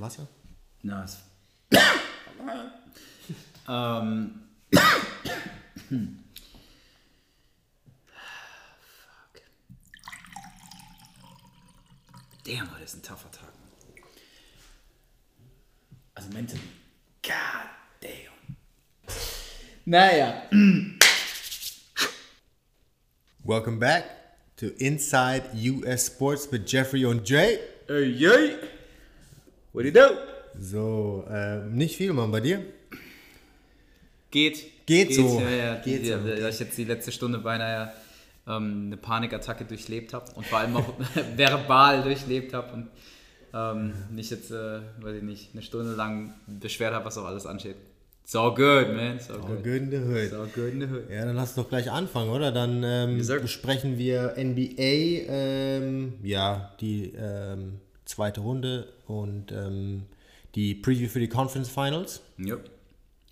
Wasser? Na, es. ähm. hm. Fuck. Damn, heute ist ein tougher Tag. Also mentally. God damn. Naja. Welcome back to Inside US Sports with Jeffrey und Jay. Hey, yay. What do you do? So, äh, nicht viel, Mann, bei dir? Geht. Geht so. Ja, ja. Geht ja, so. Da ich jetzt die letzte Stunde beinahe ähm, eine Panikattacke durchlebt habe und vor allem auch verbal durchlebt habe und ähm, nicht jetzt, äh, weiß ich nicht, eine Stunde lang beschwert habe, was auch alles ansteht. So good, man. So Oh, good. good in the hood. So good in the hood. Ja, dann lass doch gleich anfangen, oder? Dann ähm, besprechen wir NBA, ähm, ja, die ähm, zweite Runde und ähm, die Preview für die Conference Finals. Yep.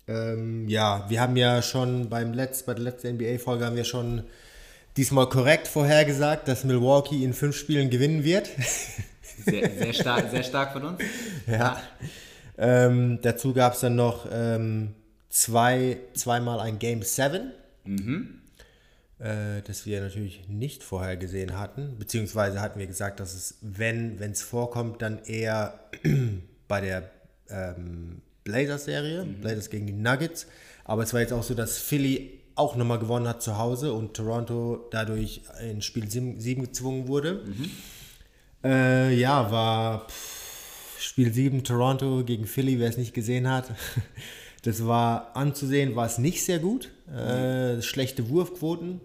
Ähm, ja, wir haben ja schon beim Letz, bei der letzten NBA-Folge haben wir schon diesmal korrekt vorhergesagt, dass Milwaukee in fünf Spielen gewinnen wird. Sehr, sehr, stark, sehr stark von uns. ja. Ähm, dazu gab es dann noch ähm, zwei, zweimal ein Game 7, äh, das wir natürlich nicht vorhergesehen hatten. Beziehungsweise hatten wir gesagt, dass es, wenn es vorkommt, dann eher bei der ähm, Blazers-Serie, Blazers gegen die Nuggets. Aber es war jetzt auch so, dass Philly auch nochmal gewonnen hat zu Hause und Toronto dadurch in Spiel 7 gezwungen wurde. Äh, ja, war pff, Spiel 7 Toronto gegen Philly, wer es nicht gesehen hat. Das war anzusehen, war es nicht sehr gut. Äh, schlechte Wurfquoten.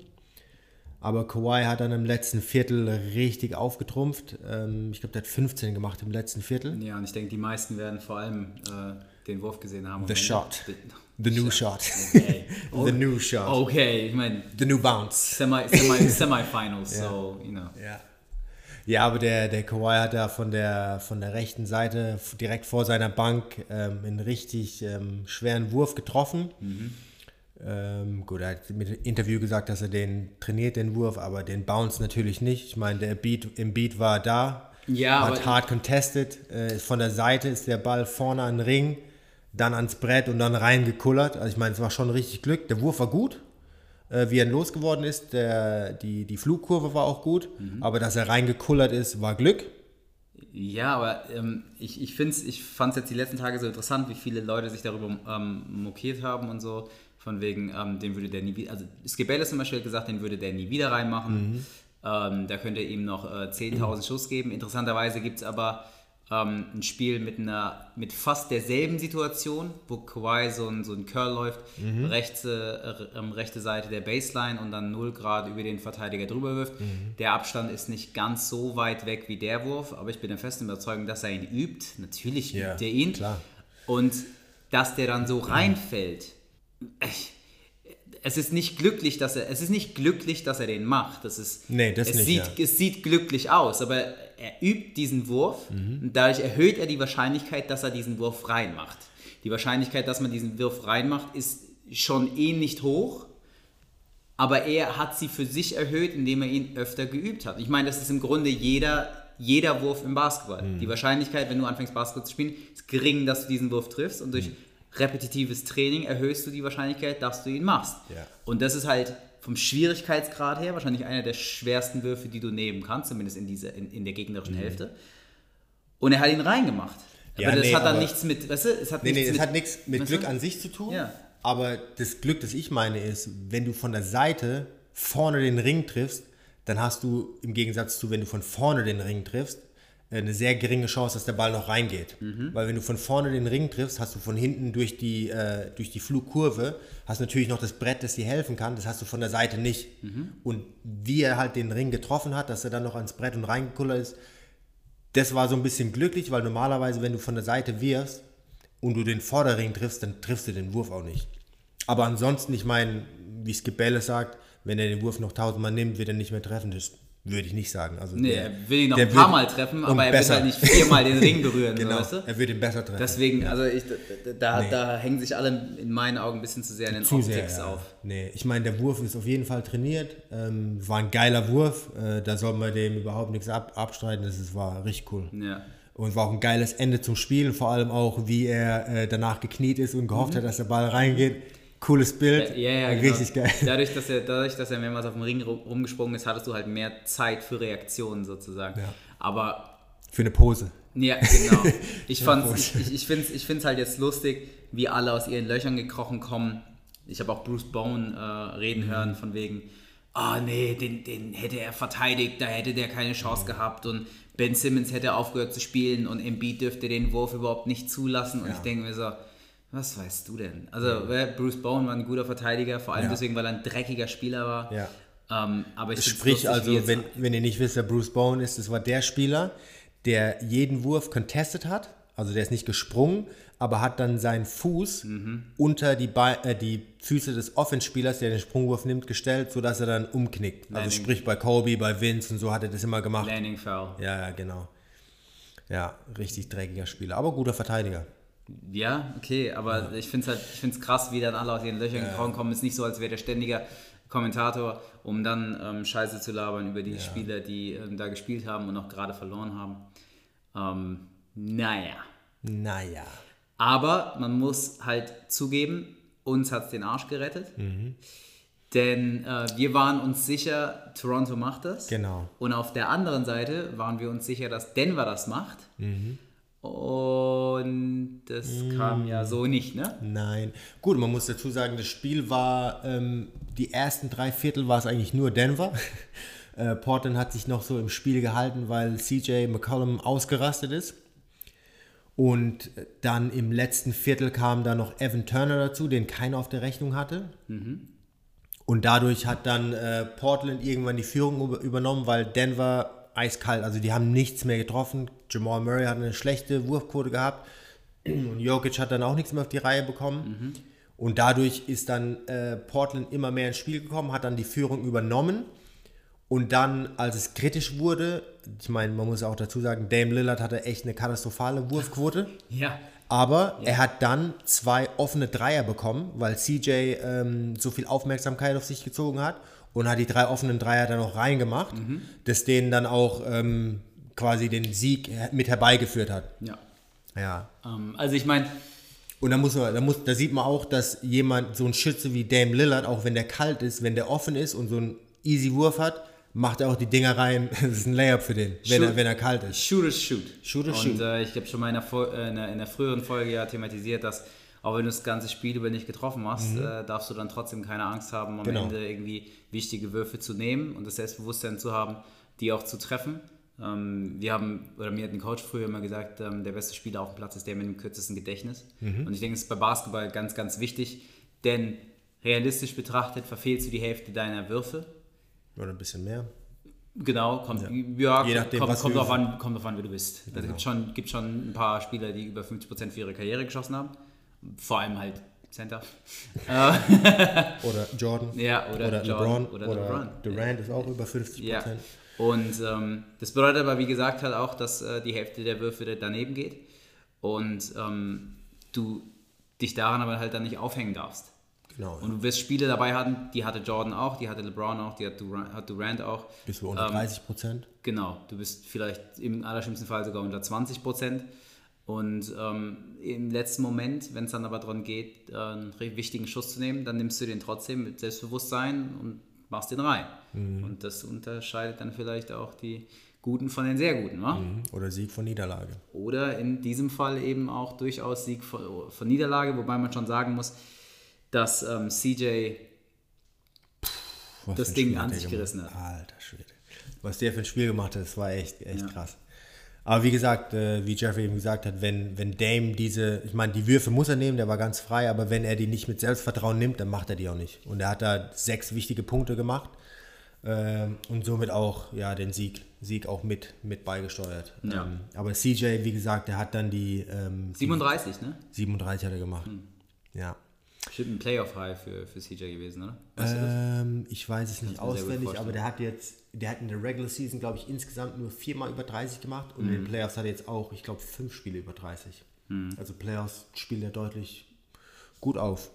Aber Kawhi hat dann im letzten Viertel richtig aufgetrumpft. Ähm, ich glaube, der hat 15 gemacht im letzten Viertel. Ja, und ich denke, die meisten werden vor allem äh, den Wurf gesehen haben. The shot. The, new shot. Okay. The new shot. Okay, ich meine, The new bounce. Semi, Semi, Semifinals, so, you know. Ja. Ja, aber der, der Kawhi hat da von der, von der rechten Seite direkt vor seiner Bank ähm, einen richtig ähm, schweren Wurf getroffen. Ähm, gut, er hat mit dem Interview gesagt, dass er den trainiert, den Wurf, aber den Bounce natürlich nicht. Ich meine, der Beat, im Beat war da, Ja, hat hart contested. Äh, von der Seite ist der Ball vorne an den Ring, dann ans Brett und dann reingekullert. Also ich meine, es war schon richtig Glück. Der Wurf war gut, äh, wie er losgeworden ist. Der, die, die Flugkurve war auch gut, Mhm. aber dass er reingekullert ist, war Glück. Ja, aber ähm, ich, ich, find's, ich fand es jetzt die letzten Tage so interessant, wie viele Leute sich darüber ähm, mokiert haben und so. Von wegen, ähm, den würde der nie wieder, also Skip Bayless zum Beispiel hat gesagt, den würde der nie wieder reinmachen. Ähm, da könnte er ihm noch äh, 10.000 Schuss geben. Interessanterweise gibt es aber ähm, ein Spiel mit einer mit fast derselben Situation, wo Kawhi so ein, so ein Curl läuft, rechte, äh, rechte Seite der Baseline und dann 0 Grad über den Verteidiger drüber wirft. Der Abstand ist nicht ganz so weit weg wie der Wurf, aber ich bin der festen Überzeugung, dass er ihn übt. Natürlich Ja, übt er ihn. klar. Und dass der dann so reinfällt. Ich, es ist nicht glücklich, dass er, es ist nicht glücklich, dass er den macht. Das ist, Nee, das es nicht, Sieht, ja. Es sieht glücklich aus, aber er übt diesen Wurf Mhm. und dadurch erhöht er die Wahrscheinlichkeit, dass er diesen Wurf reinmacht. Die Wahrscheinlichkeit, dass man diesen Wurf reinmacht, ist schon eh nicht hoch, aber er hat sie für sich erhöht, indem er ihn öfter geübt hat. Ich meine, das ist im Grunde jeder, jeder Wurf im Basketball. Mhm. Die Wahrscheinlichkeit, wenn du anfängst Basketball zu spielen, ist gering, dass du diesen Wurf triffst und Mhm. durch repetitives Training erhöhst du die Wahrscheinlichkeit, dass du ihn machst. Ja. Und das ist halt vom Schwierigkeitsgrad her wahrscheinlich einer der schwersten Würfe, die du nehmen kannst, zumindest in, dieser, in, in der gegnerischen Hälfte. Und er hat ihn reingemacht. Mhm. Ja, aber das nee, hat dann nichts mit, weißt du, es hat Nee, nee, nichts es mit, hat nichts mit Glück du? an sich zu tun. Ja. Aber das Glück, das ich meine, ist, wenn du von der Seite vorne den Ring triffst, dann hast du im Gegensatz zu, wenn du von vorne den Ring triffst, eine sehr geringe Chance, dass der Ball noch reingeht. Mhm. Weil wenn du von vorne den Ring triffst, hast du von hinten durch die, äh, durch die Flugkurve, hast natürlich noch das Brett, das dir helfen kann, das hast du von der Seite nicht. Mhm. Und wie er halt den Ring getroffen hat, dass er dann noch ans Brett und reingekullert ist, das war so ein bisschen glücklich, weil normalerweise, wenn du von der Seite wirfst und du den Vorderring triffst, dann triffst du den Wurf auch nicht. Aber ansonsten, ich meine, wie Skip Bayless sagt, wenn er den Wurf noch tausendmal nimmt, wird er nicht mehr treffen. Das würde ich nicht sagen. Also Nee, der- er will ihn noch ein paar wird- Mal treffen, aber er wird besser. halt nicht viermal den Ring berühren, Genau, weißt du? er wird ihn besser treffen. Deswegen, also ich, da, da, Nee. da hängen sich alle in meinen Augen ein bisschen zu sehr an den zu sehr. Optics Ja. auf. Nee, ich meine, der Wurf ist auf jeden Fall trainiert. Ähm, war ein geiler Wurf. Äh, da soll man dem überhaupt nichts ab, abstreiten. Das ist, war richtig cool. Ja. Und war auch ein geiles Ende zum Spiel, vor allem auch, wie er äh, danach gekniet ist und gehofft Mhm. hat, dass der Ball reingeht. Cooles Bild, Ja, ja, richtig genau. geil. Dadurch dass, er, dadurch, dass er mehrmals auf dem Ring ru- rumgesprungen ist, hattest du halt mehr Zeit für Reaktionen sozusagen. Ja. Aber Für eine Pose. Ja, genau. Ich, Ja, fand's, ich, ich, finde es ich find's halt jetzt lustig, wie alle aus ihren Löchern gekrochen kommen. Ich habe auch Bruce Bone äh, reden hören von wegen, ah nee, den, den hätte er verteidigt, da hätte der keine Chance gehabt und Ben Simmons hätte aufgehört zu spielen und Embiid dürfte den Wurf überhaupt nicht zulassen. Und Ja. ich denke mir so, was weißt du denn? Also Bruce Bone war ein guter Verteidiger, vor allem Ja. deswegen, weil er ein dreckiger Spieler war. Ja. Ähm, aber ich Sprich also, wenn, wenn ihr nicht wisst, wer Bruce Bowen ist, das war der Spieler, der jeden Wurf contested hat. Also der ist nicht gesprungen, aber hat dann seinen Fuß Mhm. unter die, Be äh, die Füße des Offense-Spielers, der den Sprungwurf nimmt, gestellt, sodass er dann umknickt. Also Landing. sprich bei Kobe, bei Vince und so hat er das immer gemacht. Landing Foul. Ja, ja, genau. Ja, richtig dreckiger Spieler, aber guter Verteidiger. Ja, okay, aber ich finde es halt, ich krass, wie dann alle aus ihren Löchern gekrochen kommen. Ist nicht so, als wäre der ständiger Kommentator, um dann ähm, Scheiße zu labern über die Spieler, die ähm, da gespielt haben und auch gerade verloren haben. Ähm, naja. Naja. Aber man muss halt zugeben, uns hat es den Arsch gerettet. Denn äh, wir waren uns sicher, Toronto macht das. Genau. Und auf der anderen Seite waren wir uns sicher, dass Denver das macht. Und das kam ja so nicht, ne? Nein. Gut, man muss dazu sagen, das Spiel war, ähm, die ersten drei Viertel war es eigentlich nur Denver. äh, Portland hat sich noch so im Spiel gehalten, weil CJ McCollum ausgerastet ist. Und dann im letzten Viertel kam dann noch Evan Turner dazu, den keiner auf der Rechnung hatte. Und dadurch hat dann äh, Portland irgendwann die Führung über, übernommen, weil Denver eiskalt, also die haben nichts mehr getroffen. Jamal Murray hat eine schlechte Wurfquote gehabt und Jokic hat dann auch nichts mehr auf die Reihe bekommen. Und dadurch ist dann äh, Portland immer mehr ins Spiel gekommen, hat dann die Führung übernommen. Und dann, als es kritisch wurde, ich meine, man muss auch dazu sagen, Dame Lillard hatte echt eine katastrophale Wurfquote. Ja. Aber er hat dann zwei offene Dreier bekommen, weil CJ ähm, so viel Aufmerksamkeit auf sich gezogen hat und hat die drei offenen Dreier dann auch reingemacht, das denen dann auch ähm, quasi den Sieg mit herbeigeführt hat. Ja. Ja. Ähm, also ich meine, Und da, muss man, da, muss, da sieht man auch, dass jemand, so ein Schütze wie Dame Lillard, auch wenn der kalt ist, wenn der offen ist und so einen easy Wurf hat, macht er auch die Dinger rein. Das ist ein Layup für den, wenn, Shoot. er, wenn er kalt ist. Shoot is shoot. Shoot is Und shoot. äh, ich habe schon mal in der, äh, in, der, in der früheren Folge ja thematisiert, dass auch wenn du das ganze Spiel über nicht getroffen hast, äh, darfst du dann trotzdem keine Angst haben, am Mhm. Genau. Ende irgendwie wichtige Würfe zu nehmen und das Selbstbewusstsein zu haben, die auch zu treffen. Ähm, wir haben, oder mir hat ein Coach früher immer gesagt, ähm, der beste Spieler auf dem Platz ist der mit dem kürzesten Gedächtnis. Mhm. Und ich denke, das ist bei Basketball ganz, ganz wichtig, denn realistisch betrachtet verfehlst du die Hälfte deiner Würfe. Oder ein bisschen mehr. Genau, kommt, ja. Je nachdem, kommt, was kommt, drauf an, kommt drauf an, wie du bist. Es gibt schon, gibt schon ein paar Spieler, die über 50% für ihre Karriere geschossen haben. Vor allem halt Center. Oder Jordan. Ja, oder, Oder Jordan, LeBron. Oder, Oder, LeBron. Durant ist auch über 50 Ja. Prozent. Und ähm, das bedeutet aber, wie gesagt, halt auch, dass äh, die Hälfte der Würfe daneben geht und ähm, du dich daran aber halt dann nicht aufhängen darfst. Genau. Und du wirst Spiele dabei haben, die hatte Jordan auch, die hatte LeBron auch, die hat Durant, hat Durant auch. Bist du unter ähm, 30 Prozent? Genau, du bist vielleicht im allerschlimmsten Fall sogar unter 20 Prozent. Und ähm, im letzten Moment, wenn es dann aber darum geht, äh, einen wichtigen Schuss zu nehmen, dann nimmst du den trotzdem mit Selbstbewusstsein und machst den rein. Und das unterscheidet dann vielleicht auch die Guten von den sehr Guten. Wa? Oder Sieg von Niederlage. Oder in diesem Fall eben auch durchaus Sieg von, von Niederlage, wobei man schon sagen muss, dass ähm, CJ Was Das Ding Spiel an sich gerissen hat. Alter Schwede. Was der für ein Spiel gemacht hat, das war echt, echt Ja. krass. Aber wie gesagt, äh, wie Jeffrey eben gesagt hat, wenn, wenn Dame diese, ich meine, die Würfe muss er nehmen, der war ganz frei, aber wenn er die nicht mit Selbstvertrauen nimmt, dann macht er die auch nicht. Und er hat da sechs wichtige Punkte gemacht ähm, und somit auch ja, den Sieg, Sieg auch mit, mit beigesteuert. Ja. Ähm, aber CJ, wie gesagt, der hat dann die, ähm, die 37, ne? 37 hat er gemacht. Hm. Ja. Bestimmt ein Playoff-High für, für CJ gewesen, oder? Weißt du das? Ähm, ich weiß es nicht auswendig, aber der hat jetzt, der hat in der Regular Season, glaube ich, insgesamt nur viermal über 30 gemacht und in Mhm. den Playoffs hat er jetzt auch, ich glaube, fünf Spiele über 30. Mhm. Also Playoffs spielt er deutlich gut auf.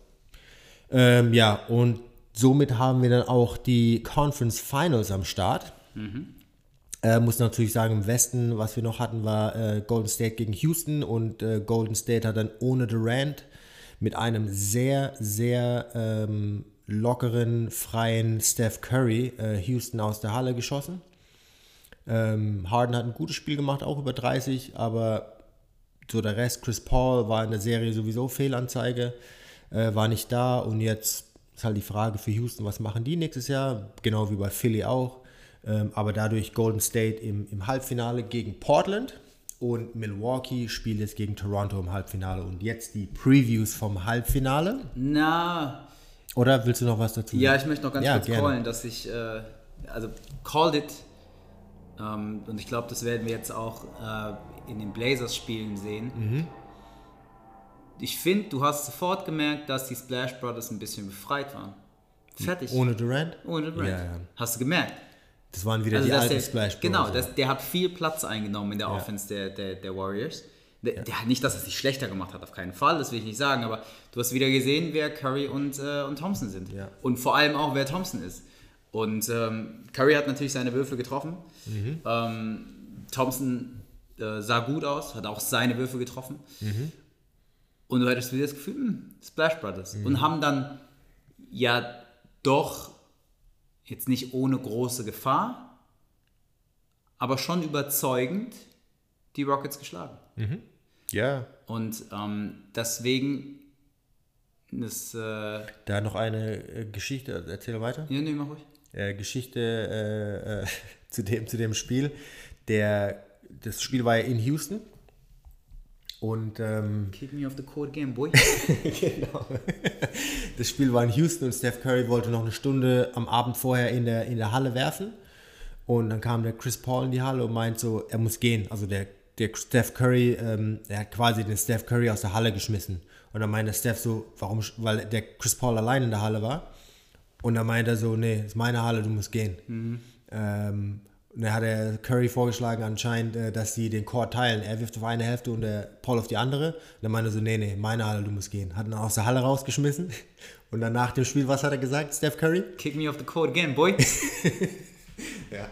Ähm, ja, und somit haben wir dann auch die Conference Finals am Start. Mhm. Äh, muss natürlich sagen, im Westen, was wir noch hatten, war äh, Golden State gegen Houston und äh, Golden State hat dann ohne Durant mit einem sehr, sehr ähm, lockeren, freien Steph Curry äh, Houston aus der Halle geschossen. Ähm, Harden hat ein gutes Spiel gemacht, auch über 30, aber so der Rest, Chris Paul war in der Serie sowieso Fehlanzeige, äh, war nicht da und jetzt ist halt die Frage für Houston, was machen die nächstes Jahr? Genau wie bei Philly auch. Ähm, aber dadurch Golden State im, im Halbfinale gegen Portland und Milwaukee spielt jetzt gegen Toronto im Halbfinale. Und jetzt die Previews vom Halbfinale. Na. Oder willst du noch was dazu sagen? Ja, ich möchte noch ganz ja, kurz gerne. callen, dass ich, äh, also called it. Ähm, und ich glaube, das werden wir jetzt auch äh, in den Blazers-Spielen sehen. Mhm. Ich finde, du hast sofort gemerkt, dass die Splash Brothers ein bisschen befreit waren. Fertig. Ohne Durant? Ohne Durant. Ja, ja. Hast du gemerkt? Das waren wieder also die alten der, Splash Bros. Genau, das, der hat viel Platz eingenommen in der ja. Offense der, der, der Warriors. Der, ja. der, nicht, dass er sich schlechter gemacht hat, auf keinen Fall, das will ich nicht sagen, aber du hast wieder gesehen, wer Curry und, äh, und Thompson sind. Ja. Und vor allem auch, wer Thompson ist. Und ähm, Curry hat natürlich seine Würfel getroffen. Mhm. Ähm, Thompson äh, sah gut aus, hat auch seine Würfel getroffen. Mhm. Und du hattest wieder das Gefühl, mh, hm, Splash Brothers. Mhm. Und haben dann ja doch jetzt nicht ohne große Gefahr, aber schon überzeugend die Rockets geschlagen. Mhm. Ja. Und ähm, deswegen ist. Äh, da noch eine äh, Geschichte, erzähl weiter. Ja, nee, mach ruhig. Äh, Geschichte äh, äh, zu, dem, zu dem Spiel. Der, das Spiel war ja in Houston und ähm, Kick me off the court again, boy. genau. Das Spiel war in Houston und Steph Curry wollte noch eine Stunde am Abend vorher in der, in der Halle werfen. Und dann kam der Chris Paul in die Halle und meint so, er muss gehen. Also der, der Steph Curry, ähm, er hat quasi den Steph Curry aus der Halle geschmissen. Und dann meinte Steph so, warum, weil der Chris Paul allein in der Halle war. Und dann meinte er so, nee, ist meine Halle, du musst gehen. Mhm. Ähm, und dann hat er Curry vorgeschlagen anscheinend, äh, dass sie den Court teilen. Er wirft auf eine Hälfte und der Paul auf die andere. Und dann meinte er so, nee, nee, meine Halle, du musst gehen. Hat ihn aus der Halle rausgeschmissen. Und dann nach dem Spiel, was hat er gesagt, Steph Curry? Kick me off the court again, boy. ja.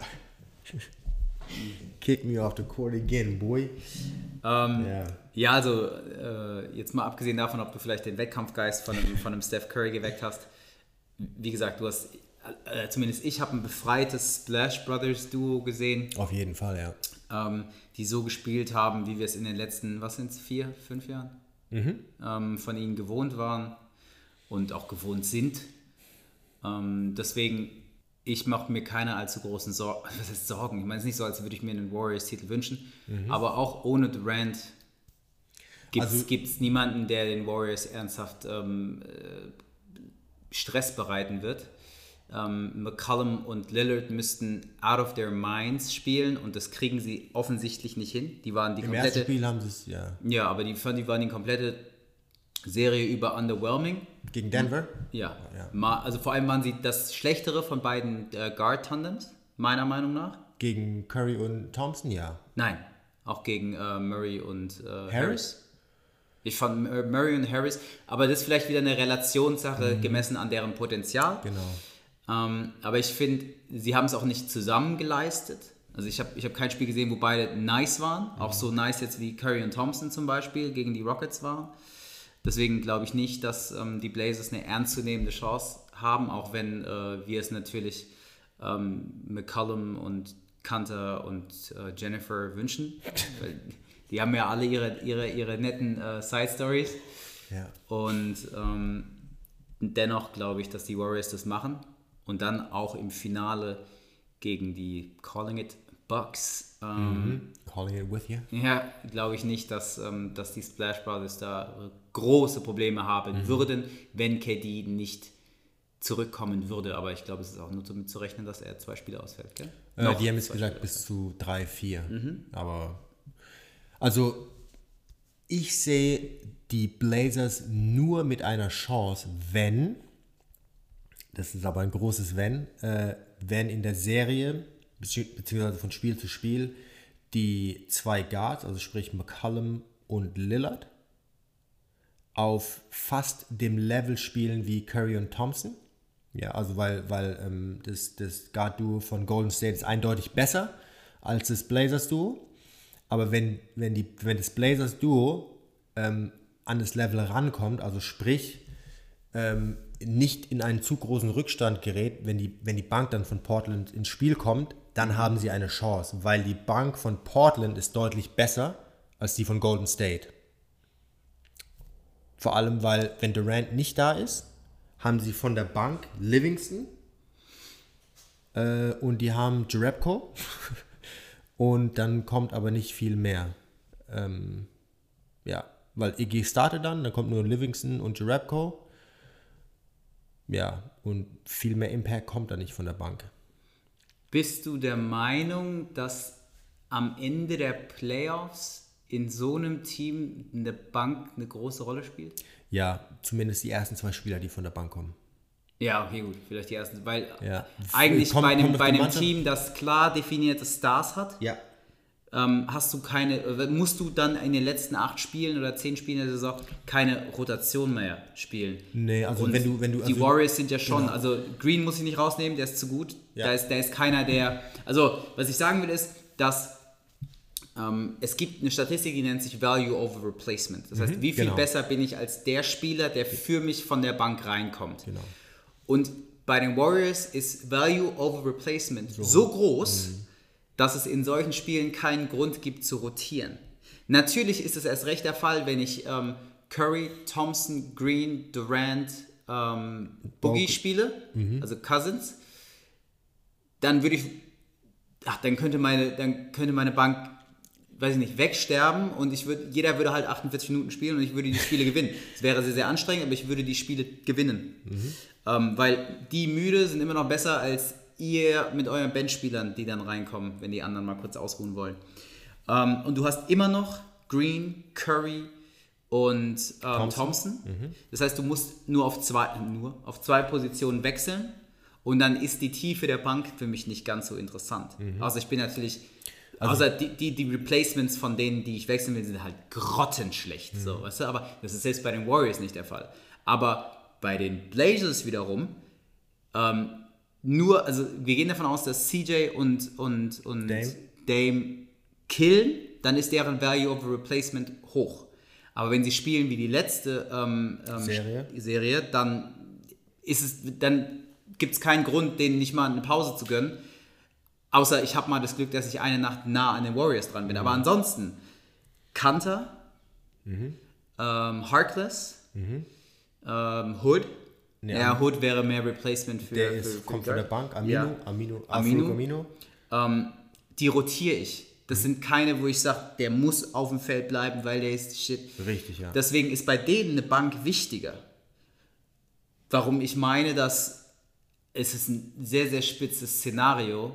Kick me off the court again, boy. Ähm, ja. ja. also äh, jetzt mal abgesehen davon, ob du vielleicht den Wettkampfgeist von einem, von einem Steph Curry geweckt hast. Wie gesagt, du hast äh, zumindest ich habe ein befreites Splash Brothers Duo gesehen. Auf jeden Fall, ja. Ähm, die so gespielt haben, wie wir es in den letzten, was sind es, vier, fünf Jahren mhm. ähm, von ihnen gewohnt waren und auch gewohnt sind. Ähm, deswegen, ich mache mir keine allzu großen heißt Sorgen? Ich meine, es ist nicht so, als würde ich mir einen Warriors-Titel wünschen, mhm. aber auch ohne Durant gibt es also, niemanden, der den Warriors ernsthaft ähm, äh, Stress bereiten wird ähm, McCollum und Lillard müssten out of their minds spielen und das kriegen sie offensichtlich nicht hin. Die waren die Im komplette, ersten Spiel haben sie es, ja. Ja, aber die, die waren die komplette Serie über underwhelming. Gegen Denver? Ja. ja. Also vor allem waren sie das schlechtere von beiden äh, Guard-Tandems, meiner Meinung nach. Gegen Curry und Thompson, ja. Nein, auch gegen äh, Murray und äh, Harris. Harris. Ich fand Murray und Harris, aber das ist vielleicht wieder eine Relationssache mhm. gemessen an deren Potenzial. Genau. Ähm, aber ich finde, sie haben es auch nicht zusammen geleistet. Also ich habe ich hab kein Spiel gesehen, wo beide nice waren. Mhm. Auch so nice jetzt wie Curry und Thompson zum Beispiel gegen die Rockets waren. Deswegen glaube ich nicht, dass ähm, die Blazers eine ernstzunehmende Chance haben, auch wenn äh, wir es natürlich ähm, McCullum und Kanter und äh, Jennifer wünschen. die haben ja alle ihre, ihre, ihre netten äh, Side-Stories. Ja. Und ähm, dennoch glaube ich, dass die Warriors das machen und dann auch im Finale gegen die Calling It Bucks. Ähm, mhm. Calling It With You? Ja, glaube ich nicht, dass, ähm, dass die Splash Brothers da große Probleme haben mhm. würden, wenn KD nicht zurückkommen würde. Aber ich glaube, es ist auch nur damit zu rechnen, dass er zwei Spiele ausfällt. Gell? Äh, die haben jetzt gesagt bis zu drei, vier. Mhm. Aber also ich sehe die Blazers nur mit einer Chance, wenn das ist aber ein großes Wenn, äh, wenn in der Serie, beziehungsweise von Spiel zu Spiel, die zwei Guards, also sprich McCullum und Lillard, auf fast dem Level spielen wie Curry und Thompson. Ja, also weil, weil ähm, das, das Guard-Duo von Golden State ist eindeutig besser als das Blazers-Duo. Aber wenn, wenn, die, wenn das Blazers-Duo ähm, an das Level rankommt, also sprich, ähm, nicht in einen zu großen Rückstand gerät, wenn die, wenn die Bank dann von Portland ins Spiel kommt, dann haben sie eine Chance, weil die Bank von Portland ist deutlich besser als die von Golden State. Vor allem, weil wenn Durant nicht da ist, haben sie von der Bank Livingston äh, und die haben Jerebko und dann kommt aber nicht viel mehr. Ähm, ja, weil Iggy startet dann, dann kommt nur Livingston und Jerebko. Ja, und viel mehr Impact kommt da nicht von der Bank. Bist du der Meinung, dass am Ende der Playoffs in so einem Team eine Bank eine große Rolle spielt? Ja, zumindest die ersten zwei Spieler, die von der Bank kommen. Ja, okay, gut, vielleicht die ersten, weil Ja. eigentlich Kommt- bei einem, bei einem Team, das klar definierte Stars hat, Ja. Ähm, hast du keine, äh, musst du dann in den letzten acht Spielen oder zehn Spielen der Saison keine Rotation mehr spielen. Nee, also Und wenn du, wenn du die also, Warriors sind ja schon, Genau. also Green muss ich nicht rausnehmen, der ist zu gut. Ja. Da, ist, da ist keiner, der. Also, was ich sagen will, ist, dass ähm, es gibt eine Statistik, die nennt sich Value over Replacement. Das heißt, wie viel genau. besser bin ich als der Spieler, der für mich von der Bank reinkommt. Genau. Und bei den Warriors ist Value over Replacement so, groß, dass es in solchen Spielen keinen Grund gibt zu rotieren. Natürlich ist es erst recht der Fall, wenn ich ähm, Curry, Thompson, Green, Durant, ähm, Boogie Bogut. spiele, also Cousins, dann würde ich, ach, dann könnte meine, dann könnte meine Bank, weiß ich nicht, wegsterben und ich würde, jeder würde halt 48 Minuten spielen und ich würde die Spiele gewinnen. Es wäre sehr, sehr anstrengend, aber ich würde die Spiele gewinnen. Ähm, weil die müde sind immer noch besser als ihr mit euren Benchspielern, die dann reinkommen, wenn die anderen mal kurz ausruhen wollen. Ähm, und du hast immer noch Green, Curry und ähm, Thompson. Das heißt, du musst nur auf zwei, nur auf zwei Positionen wechseln und dann ist die Tiefe der Bank für mich nicht ganz so interessant. Also ich bin natürlich, außer die, die, die Replacements von denen, die ich wechseln will, sind halt grottenschlecht. So, weißt du? Aber das ist selbst bei den Warriors nicht der Fall. Aber bei den Blazers wiederum, ähm, nur, also wir gehen davon aus, dass CJ und, und, und Dame. Dame killen, dann ist deren Value over Replacement hoch. Aber wenn sie spielen wie die letzte ähm, ähm, Serie. Serie, dann ist es, dann gibt es keinen Grund, denen nicht mal eine Pause zu gönnen. Außer ich habe mal das Glück, dass ich eine Nacht nah an den Warriors dran bin. Aber Mhm. ansonsten, Kanter, Mhm. ähm, Harkless, ähm, Hood. Ja, Hood wäre mehr Replacement für. der für, ist, für kommt die von der. Bank, Amino, Ja. Amino, Amino. Amino. Ähm, die rotiere ich. Das sind keine, wo ich sage, der muss auf dem Feld bleiben, weil der ist shit. Richtig, ja. Deswegen ist bei denen eine Bank wichtiger. Warum ich meine, dass es ist ein sehr, sehr spitzes Szenario,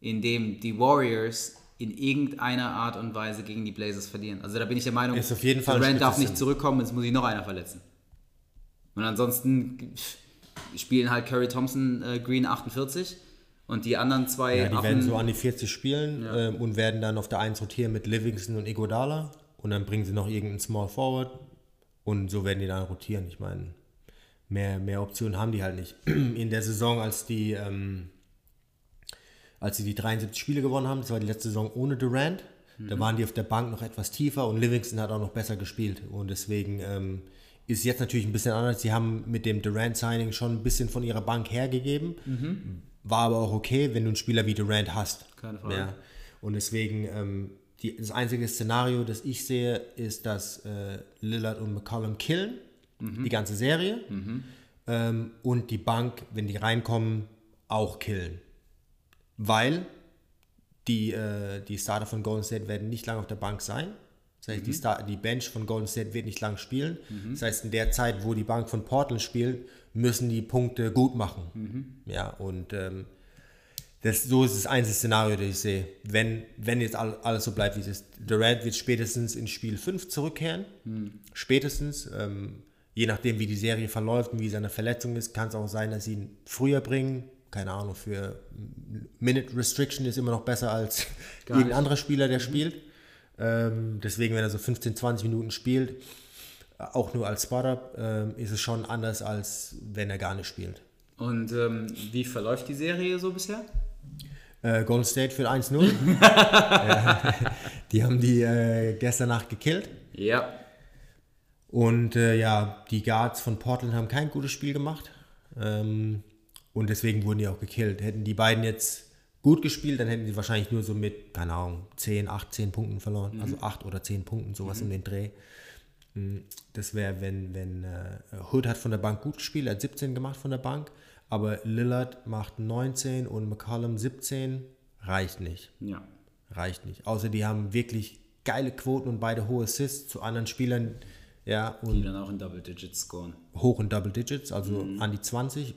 in dem die Warriors in irgendeiner Art und Weise gegen die Blazers verlieren. Also da bin ich der Meinung, Ist auf jeden Fall Durant darf nicht zurückkommen, jetzt muss ich noch einer verletzen. Und ansonsten spielen halt Curry Thompson, äh, Green 48 und die anderen zwei Ja, die Affen- werden so an die 40 spielen ähm, und werden dann auf der 1 rotieren mit Livingston und Iguodala. Und dann bringen sie noch irgendeinen Small Forward. Und so werden die dann rotieren. Ich meine, mehr, mehr Optionen haben die halt nicht. In der Saison, als die, ähm, als sie die 73 Spiele gewonnen haben, das war die letzte Saison ohne Durant, da waren die auf der Bank noch etwas tiefer und Livingston hat auch noch besser gespielt. Und deswegen ähm, ist jetzt natürlich ein bisschen anders. Sie haben mit dem Durant-Signing schon ein bisschen von ihrer Bank hergegeben. War aber auch okay, wenn du einen Spieler wie Durant hast. Keine Frage. Ja. Und deswegen, ähm, die, das einzige Szenario, das ich sehe, ist, dass äh, Lillard und McCollum killen, die ganze Serie. Ähm, und die Bank, wenn die reinkommen, auch killen. Weil die, äh, die Starter von Golden State werden nicht lange auf der Bank sein. Das heißt, die, Star die Bench von Golden State wird nicht lang spielen. Das heißt, in der Zeit, wo die Bank von Portland spielt, müssen die Punkte gut machen. Ja, und ähm, das, so ist das einzige Szenario, das ich sehe. Wenn, wenn jetzt all, alles so bleibt, wie es ist. Durant wird spätestens in Spiel 5 zurückkehren. Spätestens. Ähm, je nachdem, wie die Serie verläuft und wie seine Verletzung ist, kann es auch sein, dass sie ihn früher bringen. Keine Ahnung, für Minute Restriction ist immer noch besser als irgendein anderer Spieler, der spielt. Ähm, deswegen, wenn er so 15, 20 Minuten spielt, auch nur als Spotter, ähm, ist es schon anders, als wenn er gar nicht spielt. Und ähm, wie verläuft die Serie so bisher? Äh, Golden State für 1-0. ja, die haben die äh, gestern Nacht gekillt. Ja. Und äh, ja, die Guards von Portland haben kein gutes Spiel gemacht. Ähm, und deswegen wurden die auch gekillt. Hätten die beiden jetzt gut gespielt, dann hätten sie wahrscheinlich nur so mit, keine Ahnung, 10, 8, 10 Punkten verloren. Also 8 oder 10 Punkten, sowas um den Dreh. Mm, Das wäre, wenn, wenn äh, Hood hat von der Bank gut gespielt, hat 17 gemacht von der Bank, aber Lillard macht 19 und McCollum 17, reicht nicht. Ja. Reicht nicht. Außer die haben wirklich geile Quoten und beide hohe Assists zu anderen Spielern, ja, Die und dann auch in Double Digits scoren. hoch in Double Digits, also an die 20.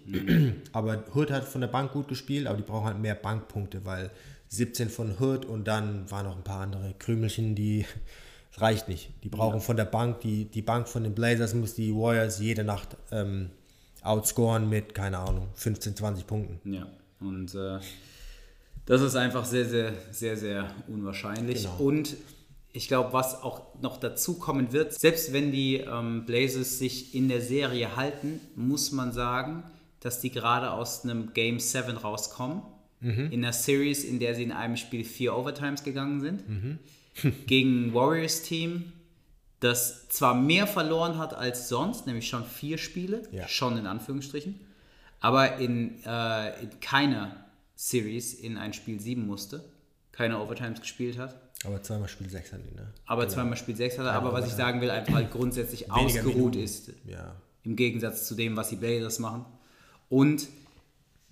aber Hood hat von der Bank gut gespielt, aber die brauchen halt mehr Bankpunkte, weil 17 von Hood und dann waren noch ein paar andere Krümelchen, die das reicht nicht. Die brauchen von der Bank, die, die Bank von den Blazers muss die Warriors jede Nacht ähm, outscoren mit, keine Ahnung, 15, 20 Punkten. Ja. Und äh, das ist einfach sehr, sehr, sehr, sehr unwahrscheinlich. Genau. Und ich glaube, was auch noch dazu kommen wird, selbst wenn die ähm, Blazers sich in der Serie halten, muss man sagen, dass die gerade aus einem Game 7 rauskommen. In einer Series, in der sie in einem Spiel vier Overtimes gegangen sind. gegen ein Warriors-Team, das zwar mehr verloren hat als sonst, nämlich schon vier Spiele, Ja. schon in Anführungsstrichen, aber in, äh, in keiner Series in ein Spiel 7 musste, keine Overtimes gespielt hat, Aber zweimal Spiel 6 hatten die, ne? aber zweimal Spiel 6 hatte, aber was ich sagen will, einfach halt grundsätzlich Weniger ausgeruht Minuten. ist, Ja. im Gegensatz zu dem, was die Blazers machen. Und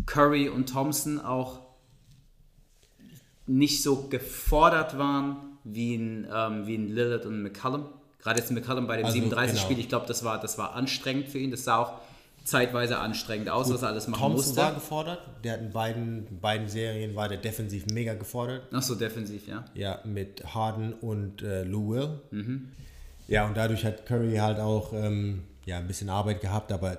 Curry und Thompson auch nicht so gefordert waren wie ein, ähm, wie ein Lillard und McCallum. Gerade jetzt McCallum bei dem Also, 37-Spiel, genau. ich glaube, das war, das war anstrengend für ihn. Das sah auch zeitweise anstrengend aus, was er alles machen Thompson musste. war gefordert, der hat in beiden, in beiden Serien war der defensiv mega gefordert. Ach so, defensiv, ja. Ja, mit Harden und äh, Lou Will. Mhm. Ja, und dadurch hat Curry halt auch ähm, ja, ein bisschen Arbeit gehabt, aber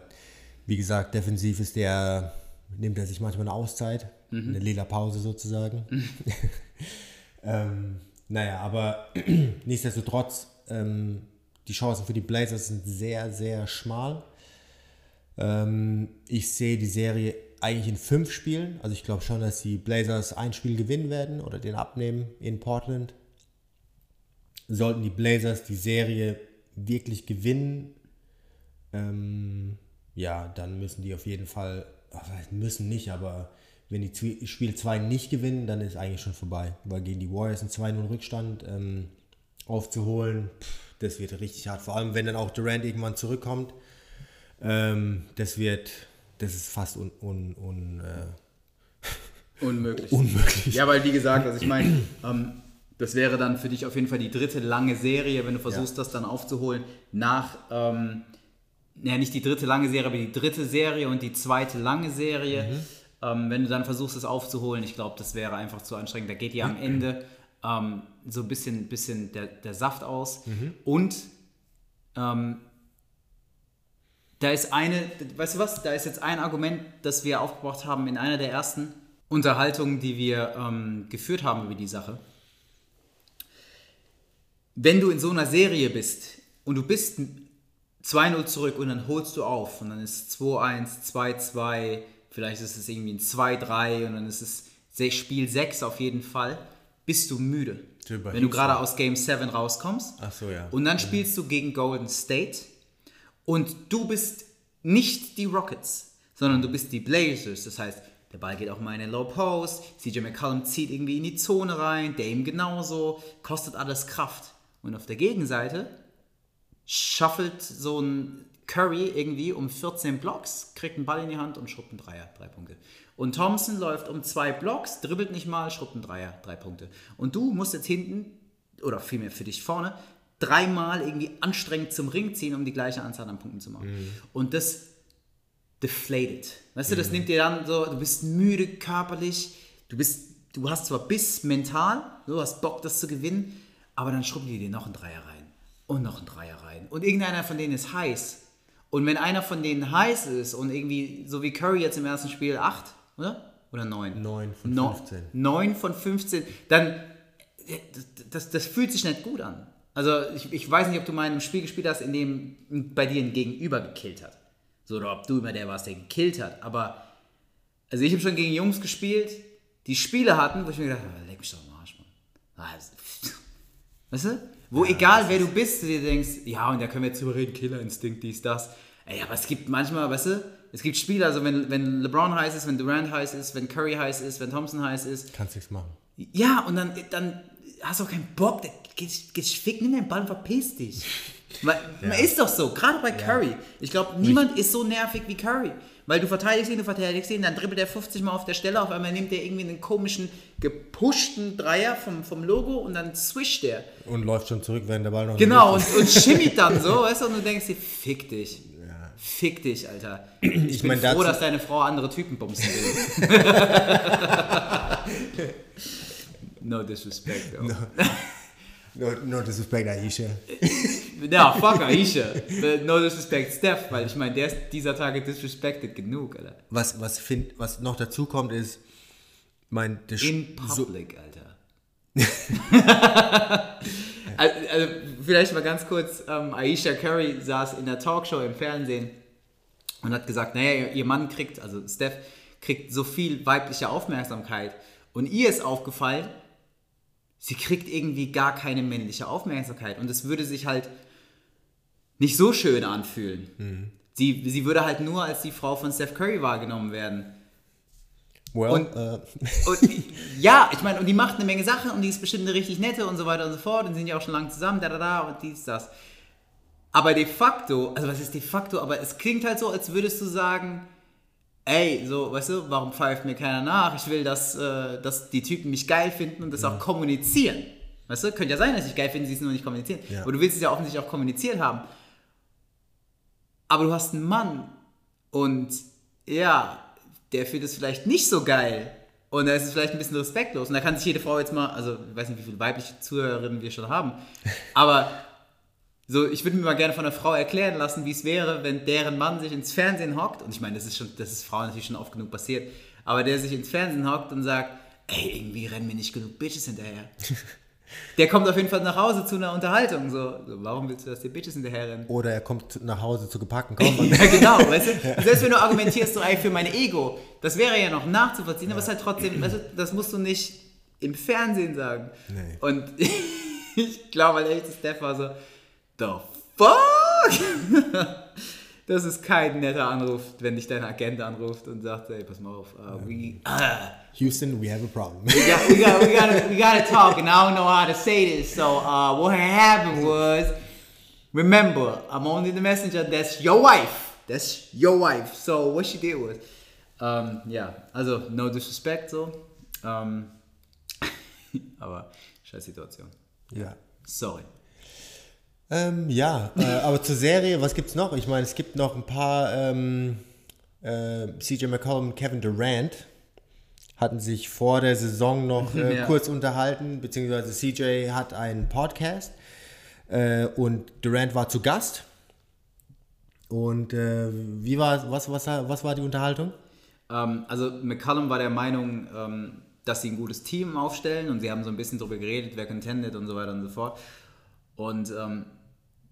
wie gesagt, defensiv ist der, nimmt er sich manchmal eine Auszeit, Mhm. eine lila Pause sozusagen. ähm, naja, aber nichtsdestotrotz, ähm, die Chancen für die Blazers sind sehr, sehr schmal. Ähm, ich sehe die Serie eigentlich in fünf Spielen. Also ich glaube schon, dass die Blazers ein Spiel gewinnen werden oder den abnehmen in Portland. Sollten die Blazers die Serie wirklich gewinnen, ähm, ja, dann müssen die auf jeden Fall, müssen nicht, aber wenn die Spiel 2 nicht gewinnen, dann ist eigentlich schon vorbei. Weil gegen die Warriors einen 2-0 Rückstand ähm, aufzuholen, pff, das wird richtig hart. Vor allem, wenn dann auch Durant irgendwann zurückkommt. Ähm, das wird, das ist fast un, un, un, äh, Unmöglich. unmöglich. Ja, weil wie gesagt, also ich meine, ähm, das wäre dann für dich auf jeden Fall die dritte lange Serie, wenn du versuchst, das dann aufzuholen nach, ähm, ja nicht die dritte lange Serie, aber die dritte Serie und die zweite lange Serie. Ähm, wenn du dann versuchst, es aufzuholen, ich glaube, das wäre einfach zu anstrengend. Da geht dir am Ende ähm, so ein bisschen, bisschen der, der Saft aus. Und ähm, da ist eine, weißt du was, da ist jetzt ein Argument, das wir aufgebracht haben in einer der ersten Unterhaltungen, die wir ähm, geführt haben über die Sache. Wenn du in so einer Serie bist und du bist 2-0 zurück und dann holst du auf und dann ist es 2-1, 2-2, vielleicht ist es irgendwie ein 2-3 und dann ist es Spiel 6 auf jeden Fall, bist du müde. Wenn du gerade aus Game 7 rauskommst. Ach so, ja. Und dann spielst du gegen Golden State und du bist nicht die Rockets, sondern du bist die Blazers. Das heißt, der Ball geht auch mal in den Low Post, CJ McCollum zieht irgendwie in die Zone rein, Dame genauso, kostet alles Kraft. Und auf der Gegenseite shuffelt so ein Curry irgendwie um 14 Blocks, kriegt einen Ball in die Hand und schrubbt einen Dreier, drei Punkte. Und Thompson läuft um zwei Blocks, dribbelt nicht mal, schrubbt einen Dreier, drei Punkte. Und du musst jetzt hinten, oder vielmehr für dich vorne, dreimal irgendwie anstrengend zum Ring ziehen, um die gleiche Anzahl an Punkten zu machen. Und das deflated. Weißt du, das nimmt dir dann so, du bist müde körperlich, du bist, du hast zwar Biss mental, du hast Bock, das zu gewinnen, aber dann schrubben die dir noch einen Dreier rein und noch einen Dreier rein. Und irgendeiner von denen ist heiß. Und wenn einer von denen heiß ist und irgendwie, so wie Curry jetzt im ersten Spiel 8, oder? Oder 9? 9 von No- 15. 9 von 15, dann, äh, das, das, das fühlt sich nicht gut an. Also ich, ich weiß nicht, ob du mal in einem Spiel gespielt hast, in dem bei dir ein Gegenüber gekillt hat. So, oder ob du immer der warst, der gekillt hat. Aber, also ich habe schon gegen Jungs gespielt, die Spiele hatten, wo ich mir gedacht habe, leck mich doch am Arsch, Mann. Also, Weißt du? Wo egal wer du bist, du dir denkst, ja, und da können wir jetzt drüber reden, Killerinstinkt, dies, das. Ey, aber es gibt manchmal, weißt du, es gibt Spiele, also wenn, wenn LeBron heiß ist, wenn Durant heiß ist, wenn Curry heiß ist, wenn Thompson heiß ist. Kannst nichts machen. Ja, und dann, dann hast auch keinen Bock, gehst fick, nimm den Ball und verpiss dich. Weil, ja. ist doch so, gerade bei Curry. Ich glaube, niemand ist so nervig wie Curry. Weil du verteidigst ihn, du verteidigst ihn, dann dribbelt er 50 Mal auf der Stelle, auf einmal nimmt er irgendwie einen komischen, gepushten Dreier vom, vom Logo und dann swischt er. Und läuft schon zurück, wenn der Ball noch Genau, und, und schimmit dann so, weißt du, und du denkst dir, fick dich. Ja. Fick dich, Alter. Ich, ich bin mein, froh, dass deine Frau andere Typen bumsen will. no disrespect, though. No. No, no disrespect, Aisha. ja, fuck Aisha. No disrespect Steph, weil ich meine, der ist dieser Tage disrespected genug, Alter. Was, was, find, was noch dazu kommt, ist, mein... In public, so Alter. also, also, vielleicht mal ganz kurz, ähm, Aisha Curry saß in der Talkshow im Fernsehen und hat gesagt, naja, ihr Mann kriegt, also Steph, kriegt so viel weibliche Aufmerksamkeit und ihr ist aufgefallen, sie kriegt irgendwie gar keine männliche Aufmerksamkeit. Und es würde sich halt nicht so schön anfühlen. Mhm. Sie, sie würde halt nur als die Frau von Steph Curry wahrgenommen werden. Well, und, uh. und, ja, ich meine, und die macht eine Menge Sachen und die ist bestimmt eine richtig nette und so weiter und so fort und sind ja auch schon lange zusammen, da, da, da und dies, das. Aber de facto, also was ist de facto, aber es klingt halt so, als würdest du sagen, ey, so, weißt du, warum pfeift mir keiner nach? Ich will, dass, äh, dass die Typen mich geil finden und das ja. auch kommunizieren. Weißt du, könnte ja sein, dass ich geil finde, sie es nur nicht kommunizieren. Ja. Aber du willst es ja offensichtlich auch kommuniziert haben. Aber du hast einen Mann und ja, der findet es vielleicht nicht so geil. Und da ist es vielleicht ein bisschen respektlos. Und da kann sich jede Frau jetzt mal, also ich weiß nicht, wie viele weibliche Zuhörerinnen wir schon haben, aber so, ich würde mir mal gerne von einer Frau erklären lassen, wie es wäre, wenn deren Mann sich ins Fernsehen hockt, und ich meine, das ist schon, das ist Frauen natürlich schon oft genug passiert, aber der sich ins Fernsehen hockt und sagt, ey, irgendwie rennen mir nicht genug Bitches hinterher. Der kommt auf jeden Fall nach Hause zu einer Unterhaltung. So, so warum willst du, dass die Bitches hinterher rennen? Oder er kommt nach Hause zu gepackten Kaufmann. ja, genau, weißt du? Selbst wenn du argumentierst, so, ey, für mein Ego, das wäre ja noch nachzuvollziehen, ja. aber es ist halt trotzdem, weißt du, das musst du nicht im Fernsehen sagen. Nee. Und ich glaube halt echt, Steph war so, the fuck? das ist kein netter Anruf, wenn dich dein Agent anruft und sagt, hey, pass mal auf, uh, we, uh, Houston, we have a problem. we, got, we, got, we, gotta, we gotta talk, and I don't know how to say this. So uh, what happened was, remember, I'm only the messenger. That's your wife. That's your wife. So what she did was, um, ja, also no disrespect so, um, aber scheiß Situation. Ja. Sorry. Ähm, ja, äh, aber zur Serie, was gibt's noch? Ich meine, es gibt noch ein paar ähm, äh, CJ McCollum, Kevin Durant hatten sich vor der Saison noch äh, ja. kurz unterhalten, beziehungsweise CJ hat einen Podcast äh, und Durant war zu Gast. Und äh, wie war, was, was, was war die Unterhaltung? Ähm, also McCollum war der Meinung, ähm, dass sie ein gutes Team aufstellen und sie haben so ein bisschen darüber geredet, wer contendet und so weiter und so fort. Und ähm,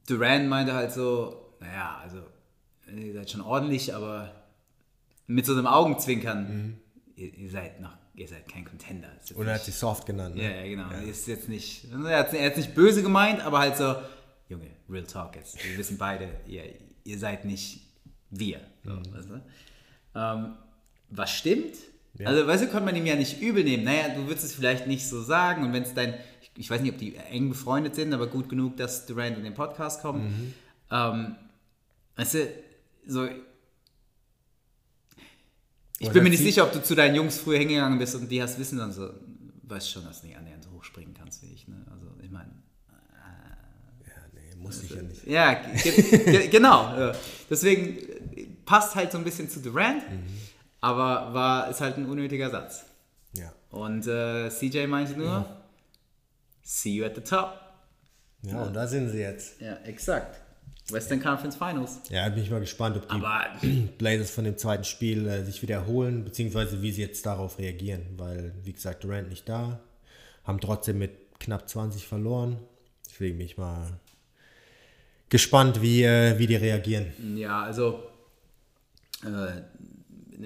Durant meinte halt so, naja, also ihr seid schon ordentlich, aber mit so einem Augenzwinkern, mhm. ihr, ihr, seid noch, ihr seid kein Contender. Und er hat sie soft genannt. Ne? Ja, ja, genau. Ja. Ist jetzt nicht, er hat es nicht böse gemeint, aber halt so, Junge, real talk jetzt. Wir wissen beide, ihr, ihr seid nicht wir. So, mhm. weißt du? ähm, was stimmt? Ja. Also, weißt du, konnte man ihm ja nicht übel nehmen. Naja, du würdest es vielleicht nicht so sagen und wenn es dein ich weiß nicht, ob die eng befreundet sind, aber gut genug, dass Durant in den Podcast kommt. Mhm. Ähm, weißt du, so. Ich bin mir nicht sicher, ob du zu deinen Jungs früher hingegangen bist und die hast wissen dann so, weißt schon, dass du nicht annähernd so hoch springen kannst wie ich. Ne? Also, ich meine. Äh, ja, nee, muss ich ja nicht. Ja, ge genau. Deswegen passt halt so ein bisschen zu Durant, mhm. aber war, ist halt ein unnötiger Satz. Ja. Und äh, CJ meinte nur, ja See you at the top. Ja, ja. und da sind sie jetzt. Ja, exakt. Western Conference Finals. Ja, bin ich mal gespannt, ob die Aber, Blazers von dem zweiten Spiel äh, sich wiederholen, beziehungsweise wie sie jetzt darauf reagieren. Weil, wie gesagt, Durant nicht da, haben trotzdem mit knapp 20 verloren. Deswegen bin ich mal gespannt, wie, äh, wie die reagieren. Ja, also äh, eine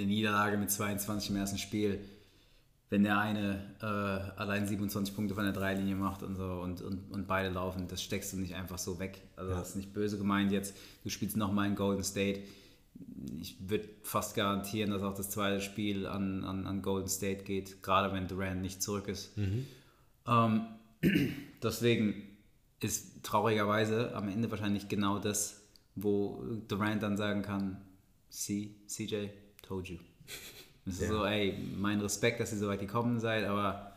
Niederlage mit 22 im ersten Spiel wenn der eine äh, allein 27 Punkte von der Dreilinie macht und so und, und, und beide laufen, das steckst du nicht einfach so weg. Also das ist nicht böse gemeint jetzt. Du spielst nochmal in Golden State. Ich würde fast garantieren, dass auch das zweite Spiel an, an, an Golden State geht, gerade wenn Durant nicht zurück ist. Ähm, deswegen ist traurigerweise am Ende wahrscheinlich genau das, wo Durant dann sagen kann, see, CJ, told you. Es ist Ja. so, ey, mein Respekt, dass ihr so weit gekommen seid, aber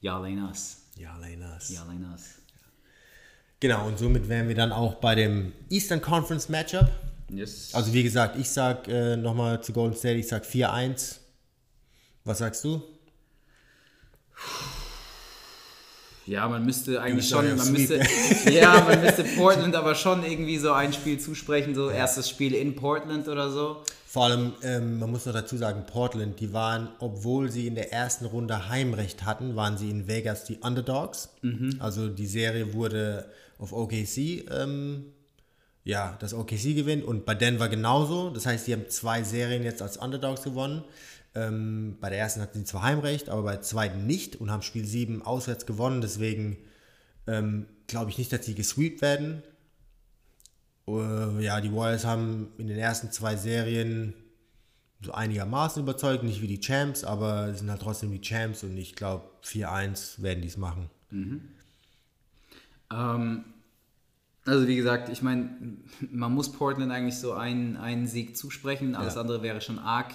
y'all ain't us. Ja, Lenas. Y'all ain't us. Genau, und somit wären wir dann auch bei dem Eastern Conference Matchup. Yes. Also wie gesagt, ich sag äh, nochmal zu Golden State, ich sag 4-1. Was sagst du? ja, man müsste eigentlich schon, man müsste, ja, man müsste Portland aber schon irgendwie so ein Spiel zusprechen, so erstes Spiel in Portland oder so. Vor allem, ähm, man muss noch dazu sagen, Portland, die waren, obwohl sie in der ersten Runde Heimrecht hatten, waren sie in Vegas die Underdogs. Also die Serie wurde auf OKC, ähm, ja, das OKC gewinnt und bei Denver genauso. Das heißt, die haben zwei Serien jetzt als Underdogs gewonnen. Ähm, bei der ersten hatten sie zwar Heimrecht, aber bei der zweiten nicht und haben Spiel 7 auswärts gewonnen. Deswegen ähm, glaube ich nicht, dass sie gesweept werden. Äh, ja, die Warriors haben in den ersten zwei Serien so einigermaßen überzeugt, nicht wie die Champs, aber sind halt trotzdem die Champs und ich glaube 4-1 werden die es machen. Ähm, also wie gesagt, ich meine, man muss Portland eigentlich so einen, einen Sieg zusprechen, alles Ja. andere wäre schon arg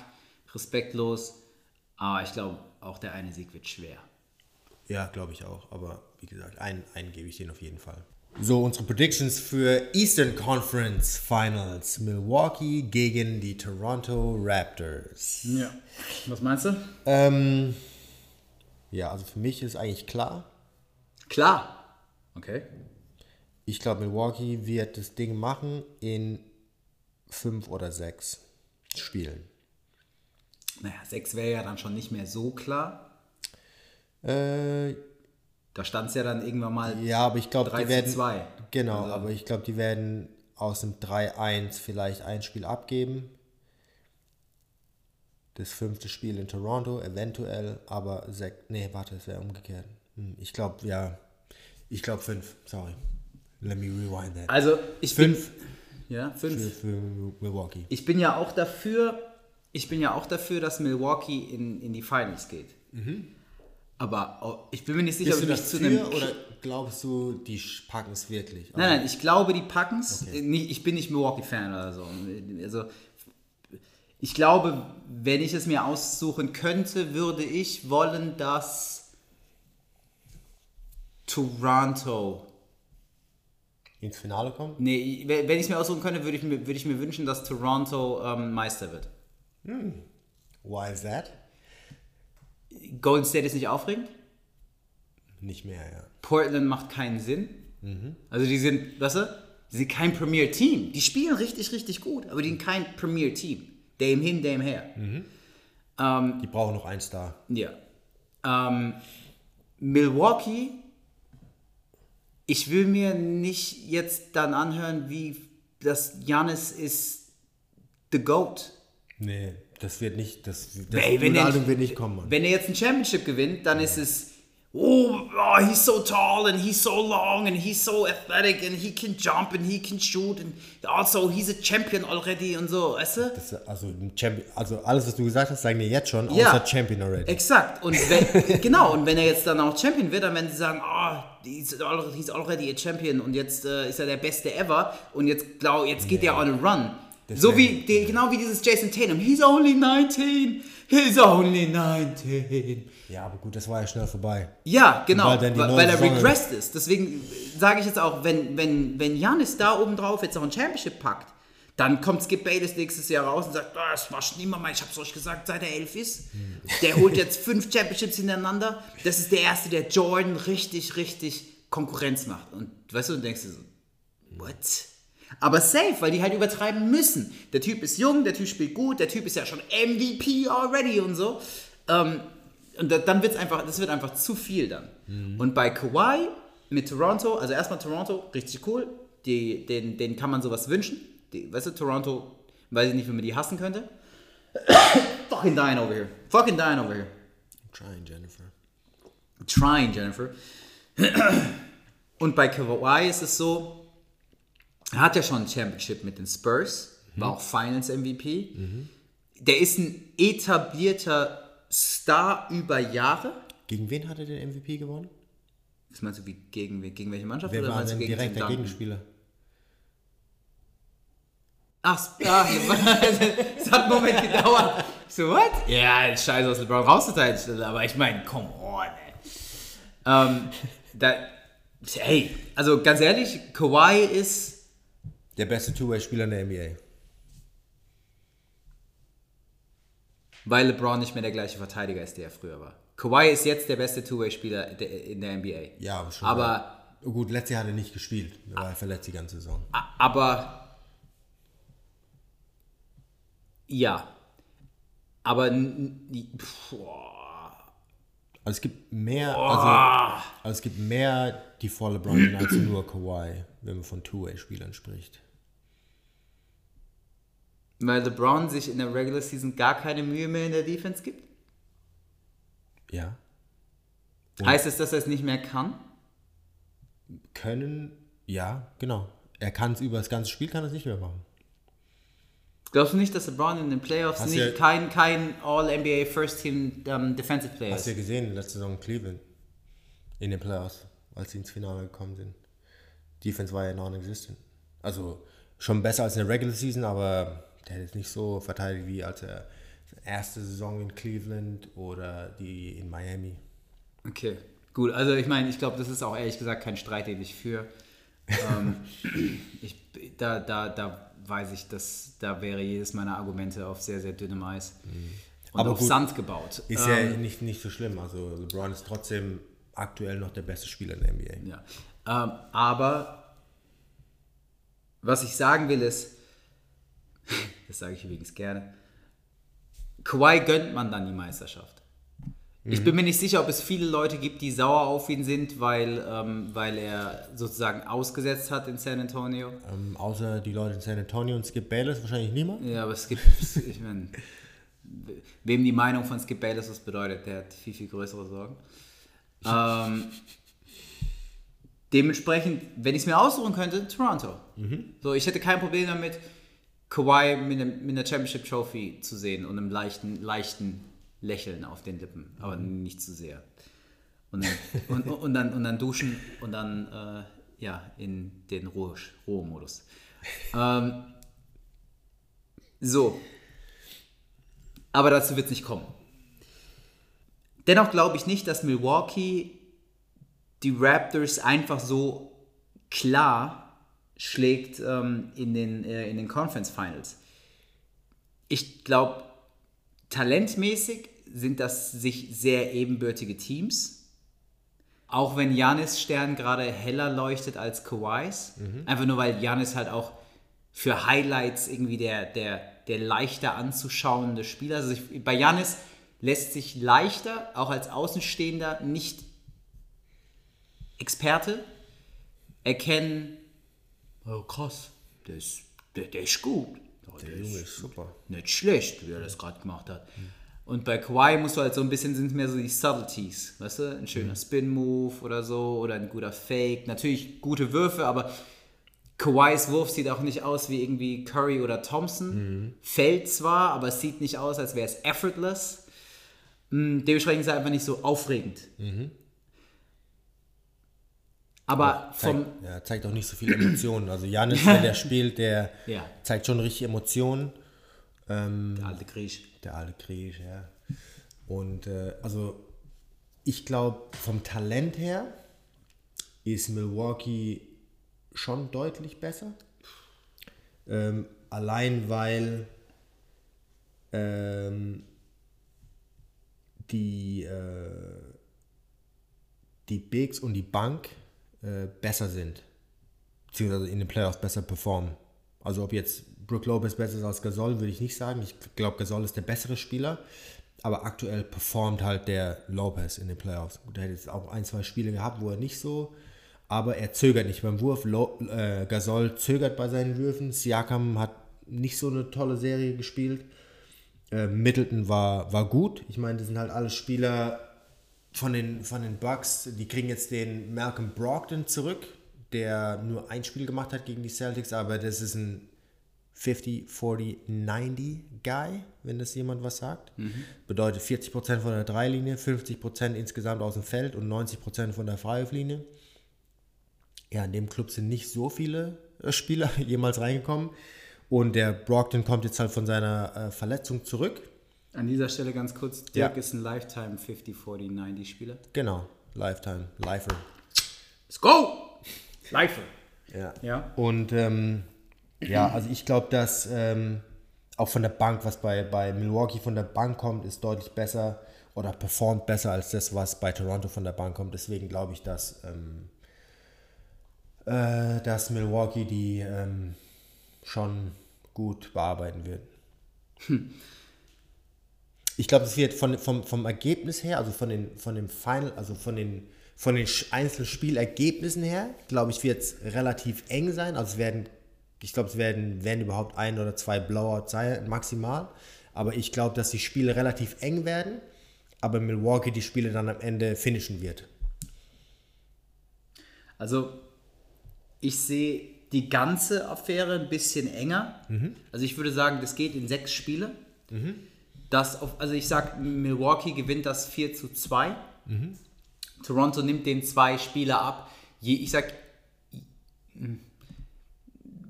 respektlos, aber ich glaube, auch der eine Sieg wird schwer. Ja, glaube ich auch, aber wie gesagt, einen, einen gebe ich denen auf jeden Fall. So, unsere Predictions für Eastern Conference Finals. Milwaukee gegen die Toronto Raptors. Ja. Was meinst du? Ähm, ja, also für mich ist eigentlich klar. Klar. Okay. Ich glaube, Milwaukee wird das Ding machen in fünf oder sechs Spielen. Naja, sechs wäre ja dann schon nicht mehr so klar. Äh, Da stand es ja dann irgendwann mal ja, aber ich glaube, 3 die werden. 2. Genau, Also- aber ich glaube, die werden aus dem 3-1 vielleicht ein Spiel abgeben. Das fünfte Spiel in Toronto, eventuell, aber sechs. Nee, warte, es wäre umgekehrt. Hm, Ich glaube, ja. Ich glaube fünf, sorry. Let me rewind that. Also ich Fünf. bin. Ja, Für, fünf. für Milwaukee. Ich bin ja auch dafür, ich bin ja auch dafür, dass Milwaukee in, in die Finals geht. Aber oh, ich bin mir nicht sicher, Bist ob du ich mich zu einem. oder glaubst du, die packen es wirklich? Nein, nein, ich glaube, die packen es. Okay. Ich bin nicht Milwaukee-Fan oder so. Also, ich glaube, wenn ich es mir aussuchen könnte, würde ich wollen, dass Toronto. Ins Finale kommen? Nee, wenn ich es mir aussuchen könnte, würde ich mir, würde ich mir wünschen, dass Toronto ähm, Meister wird. Why is that? Golden State ist nicht aufregend. Nicht mehr, ja. Portland macht keinen Sinn. Also die sind, weißt du, die sind kein Premier-Team. Die spielen richtig, richtig gut, aber die sind kein Premier-Team. Dem hin, dem her. Die brauchen noch einen Star. Ja. Ähm, Milwaukee, ich will mir nicht jetzt dann anhören, wie das Janis ist the GOAT. Nee, das wird nicht, das, das Ey, wenn, er, wird nicht kommen, wenn er jetzt ein Championship gewinnt, dann ist es, oh, oh, he's so tall and he's so long and he's so athletic and he can jump and he can shoot and also he's a champion already und so, weißt du? Das, also, Champion, also alles, was du gesagt hast, sagen wir jetzt schon, Ja. außer Champion already. Exakt. Und wenn, genau, und wenn er jetzt dann auch Champion wird, dann werden sie sagen, oh, he's already, he's already a Champion und jetzt äh, ist er der Beste ever und jetzt, glaub, jetzt geht er on a run. So wie, die, genau wie dieses Jason Tatum. He's only 19. He's only 19. Ja, aber gut, das war ja schnell vorbei. Ja, genau, Weil weil, er regressed ist. Deswegen sage ich jetzt auch, wenn, wenn, wenn Janis da oben drauf jetzt auch ein Championship packt, dann kommt Skip Bayless nächstes Jahr raus und sagt, ah, das war schon immer mal, ich hab's euch gesagt, seit er elf ist. Der holt jetzt fünf Championships hintereinander. Das ist der erste, der Jordan richtig, richtig Konkurrenz macht. Und weißt du, du denkst dir so, what? Aber safe, weil die halt übertreiben müssen. Der Typ ist jung, der Typ spielt gut, der Typ ist ja schon MVP already und so. Ähm, und da, dann wird's einfach, das wird einfach zu viel dann. Und bei Kawhi mit Toronto, also erstmal Toronto, richtig cool, die, den, den kann man sowas wünschen. Die, weißt du, Toronto, weiß ich nicht, wie man die hassen könnte. Fucking dying over here. Fucking dying over here. Trying, Jennifer. Trying, Jennifer. Und bei Kawhi ist es so, er hat ja schon ein Championship mit den Spurs, war auch Finals MVP. Der ist ein etablierter Star über Jahre. Gegen wen hat er den MVP gewonnen? Was meinst du, wie gegen, gegen welche Mannschaft? Wer oder war meinst denn du gegen direkt der? Gegenspieler? Ach, ah, es hat einen Moment gedauert. So, what? Ja, scheiße, aus LeBron rauszuteilen. Aber ich meine, come on, ey. Ähm, da, hey, also ganz ehrlich, Kawhi ist, Der beste Two-Way-Spieler in der NBA. weil LeBron nicht mehr der gleiche Verteidiger ist, der er früher war. Kawhi ist jetzt der beste Two-Way-Spieler in der NBA. Ja, aber schon. Aber, Oh, Gut, letztes Jahr hat er nicht gespielt. Er war verletzt die ganze Saison. aber, ja. Aber, boah. Also es gibt mehr, also, also es gibt mehr, die vor LeBron sind, als nur Kawhi, wenn man von Two-Way-Spielern spricht. weil LeBron sich in der Regular Season gar keine Mühe mehr in der Defense gibt? Ja. Heißt es, dass er es nicht mehr kann? Können, ja, genau. Er kann es über das ganze Spiel, kann es nicht mehr machen. Glaubst du nicht, dass LeBron in den Playoffs Hast nicht ja- kein, kein All-NBA First Team ähm, Defensive Player Hast ist? du ja gesehen, letzte Saison in Cleveland, in den Playoffs, als sie ins Finale gekommen sind. Defense war ja non-existent. Also schon besser als in der Regular Season, aber der hat jetzt nicht so verteidigt wie als er erste Saison in Cleveland oder die in Miami. Okay, gut. Also ich meine, ich glaube, das ist auch ehrlich gesagt kein Streit, den ich führe. ähm, ich, da, da, da weiß ich, dass da wäre jedes meiner Argumente auf sehr, sehr dünnem Eis und Aber auf gut. Sand gebaut. Ist Ähm, ja nicht, nicht so schlimm. Also LeBron ist trotzdem aktuell noch der beste Spieler in der NBA. Ja. Ähm, aber was ich sagen will ist, das sage ich übrigens gerne, Kawhi gönnt man dann die Meisterschaft. Ich bin mir nicht sicher, ob es viele Leute gibt, die sauer auf ihn sind, weil, ähm, weil er sozusagen ausgesetzt hat in San Antonio. Ähm, außer die Leute in San Antonio und Skip Bayless wahrscheinlich niemand. Ja, aber es gibt, ich meine, wem die Meinung von Skip Bayless was bedeutet, der hat viel, viel größere Sorgen. Ähm, dementsprechend, wenn ich es mir aussuchen könnte, Toronto. So, ich hätte kein Problem damit, Kawhi mit, einem, mit einer Championship Trophy zu sehen und einem leichten, leichten Lächeln auf den Lippen, aber nicht zu sehr. Und dann, und, und, dann, und dann duschen und dann äh, ja, in den Ruhe- Ruhemodus. Ähm, so. Aber dazu wird es nicht kommen. Dennoch glaube ich nicht, dass Milwaukee die Raptors einfach so klar schlägt ähm, in, den, äh, in den Conference Finals. Ich glaube, talentmäßig sind das sich sehr ebenbürtige Teams. Auch wenn Janis Stern gerade heller leuchtet als Kawhis. Einfach nur, weil Janis halt auch für Highlights irgendwie der, der, der leichter anzuschauende Spieler. Also ich, bei Janis lässt sich leichter, auch als Außenstehender, nicht Experte erkennen, oh krass, der ist, der, der ist gut. Ja, der Junge ist super. nicht schlecht, wie er das gerade gemacht hat. Und bei Kawhi musst du halt so ein bisschen, sind mehr so die Subtleties, weißt du? Ein schöner Spin-Move oder so oder ein guter Fake. Natürlich gute Würfe, aber Kawhis Wurf sieht auch nicht aus wie irgendwie Curry oder Thompson. Fällt zwar, aber es sieht nicht aus, als wäre es effortless. Mm, Dementsprechend ist er einfach nicht so aufregend. Aber vom, Zeigt, ja, zeigt auch nicht so viele Emotionen. Also Janis, wenn der spielt, der Ja. zeigt schon richtig Emotionen. Ähm, der alte Griech. Der alte Krieg, ja. Und äh, also ich glaube, vom Talent her ist Milwaukee schon deutlich besser. Ähm, allein weil ähm, die, äh, die Bigs und die Bank äh, besser sind. Beziehungsweise in den Playoffs besser performen. Also ob jetzt Brook Lopez besser ist als Gasol, würde ich nicht sagen. Ich glaube, Gasol ist der bessere Spieler. Aber aktuell performt halt der Lopez in den Playoffs. Gut, er hat jetzt auch ein, zwei Spiele gehabt, wo er nicht so, aber er zögert nicht beim Wurf. Lo, äh, Gasol zögert bei seinen Würfen. Siakam hat nicht so eine tolle Serie gespielt. Äh, Middleton war, war gut. Ich meine, das sind halt alle Spieler, von den, von den Bucks, die kriegen jetzt den Malcolm Brogdon zurück, der nur ein Spiel gemacht hat gegen die Celtics, aber das ist ein 50, 40, 90 Guy, wenn das jemand was sagt. Bedeutet 40% von der Dreilinie, 50% insgesamt aus dem Feld und 90% von der Freiwurflinie. Ja, in dem Club sind nicht so viele äh, Spieler jemals reingekommen. Und der Brogdon kommt jetzt halt von seiner äh, Verletzung zurück. An dieser Stelle ganz kurz, Ja. Dirk ist ein Lifetime 50, 40, 90 Spieler. Genau, Lifetime, Lifer. Let's go! Lifer. Ja. Ja. Und ähm, ja, also ich glaube, dass ähm, auch von der Bank, was bei, bei Milwaukee von der Bank kommt, ist deutlich besser oder performt besser als das, was bei Toronto von der Bank kommt. Deswegen glaube ich, dass, ähm, äh, dass Milwaukee die ähm, schon gut bearbeiten wird. Ich glaube, es wird von, vom, vom Ergebnis her, also von den, von dem Final, also von den, von den einzelnen Spielergebnissen her, glaube ich, wird es relativ eng sein. Also es werden, ich glaube, es werden, werden überhaupt ein oder zwei Blowout sein, maximal. Aber ich glaube, dass die Spiele relativ eng werden, aber Milwaukee die Spiele dann am Ende finishen wird. Also, ich sehe die ganze Affäre ein bisschen enger. Also, ich würde sagen, das geht in sechs Spiele. Das auf, also, ich sage, Milwaukee gewinnt das 4 zu 2. Toronto nimmt den zwei Spieler ab. Je, ich sag,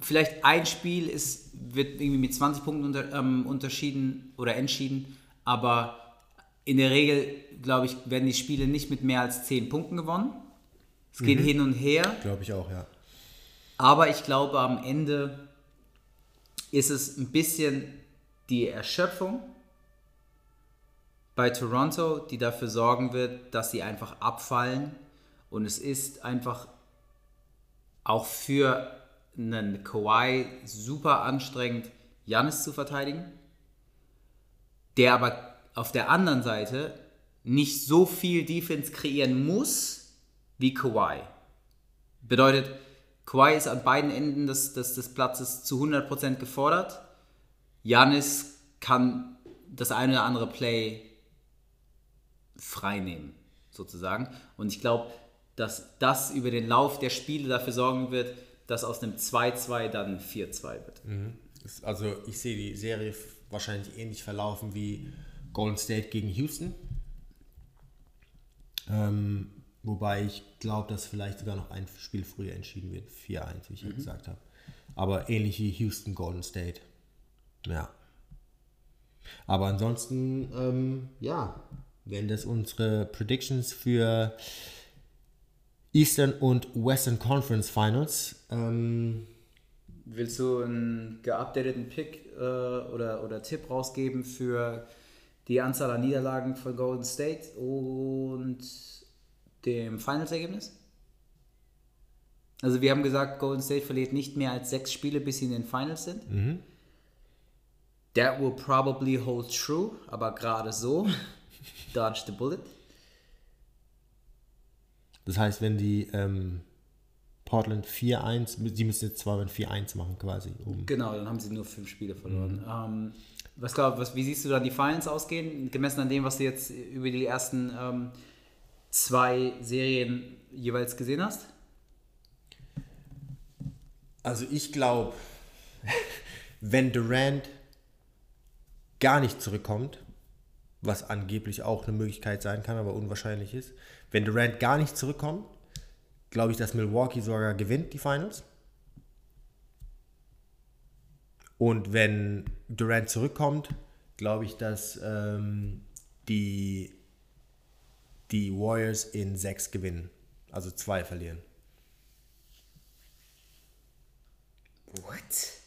vielleicht ein Spiel ist, wird irgendwie mit 20 Punkten unter, ähm, unterschieden oder entschieden, aber in der Regel, glaube ich, werden die Spiele nicht mit mehr als 10 Punkten gewonnen. Es geht hin und her, Glaube ich auch, ja. aber ich glaube, am Ende ist es ein bisschen die Erschöpfung bei Toronto, die dafür sorgen wird, dass sie einfach abfallen. Und es ist einfach auch für einen Kawhi super anstrengend, Janis zu verteidigen, der aber auf der anderen Seite nicht so viel Defense kreieren muss wie Kawhi. Bedeutet, Kawhi ist an beiden Enden des, des, des Platzes zu 100% gefordert. Janis kann das eine oder andere Play freinehmen, sozusagen. Und ich glaube, dass das über den Lauf der Spiele dafür sorgen wird, dass aus einem 2-2 dann ein 4-2 wird. Ist- Also ich sehe die Serie wahrscheinlich ähnlich verlaufen wie Golden State gegen Houston. Ähm, wobei ich glaube, dass vielleicht sogar noch ein Spiel früher entschieden wird. 4-1, wie ich ja gesagt habe. Aber ähnlich wie Houston Golden State. Ja. Aber ansonsten, ähm, ja, wären das unsere Predictions für Eastern und Western Conference Finals. Ähm, Willst du einen geupdateten Pick äh, oder, oder Tipp rausgeben für die Anzahl an Niederlagen von Golden State und dem Finals-Ergebnis? Also wir haben gesagt, Golden State verliert nicht mehr als sechs Spiele, bis sie in den Finals sind. That will probably hold true, aber gerade so. Dodge the bullet. Das heißt, wenn die ähm, Portland 4-1, die müssen jetzt zwar ein 4-1 machen quasi. Um. Genau, dann haben sie nur fünf Spiele verloren. Ähm, was glaub, was, wie siehst du dann die Finals ausgehen, gemessen an dem, was du jetzt über die ersten ähm, zwei Serien jeweils gesehen hast? Also ich glaube, wenn Durant gar nicht zurückkommt, was angeblich auch eine Möglichkeit sein kann, aber unwahrscheinlich ist, wenn Durant gar nicht zurückkommt, glaube ich, dass Milwaukee sogar gewinnt die Finals. Und wenn Durant zurückkommt, glaube ich, dass ähm, die, die Warriors in sechs gewinnen. Also zwei verlieren. What?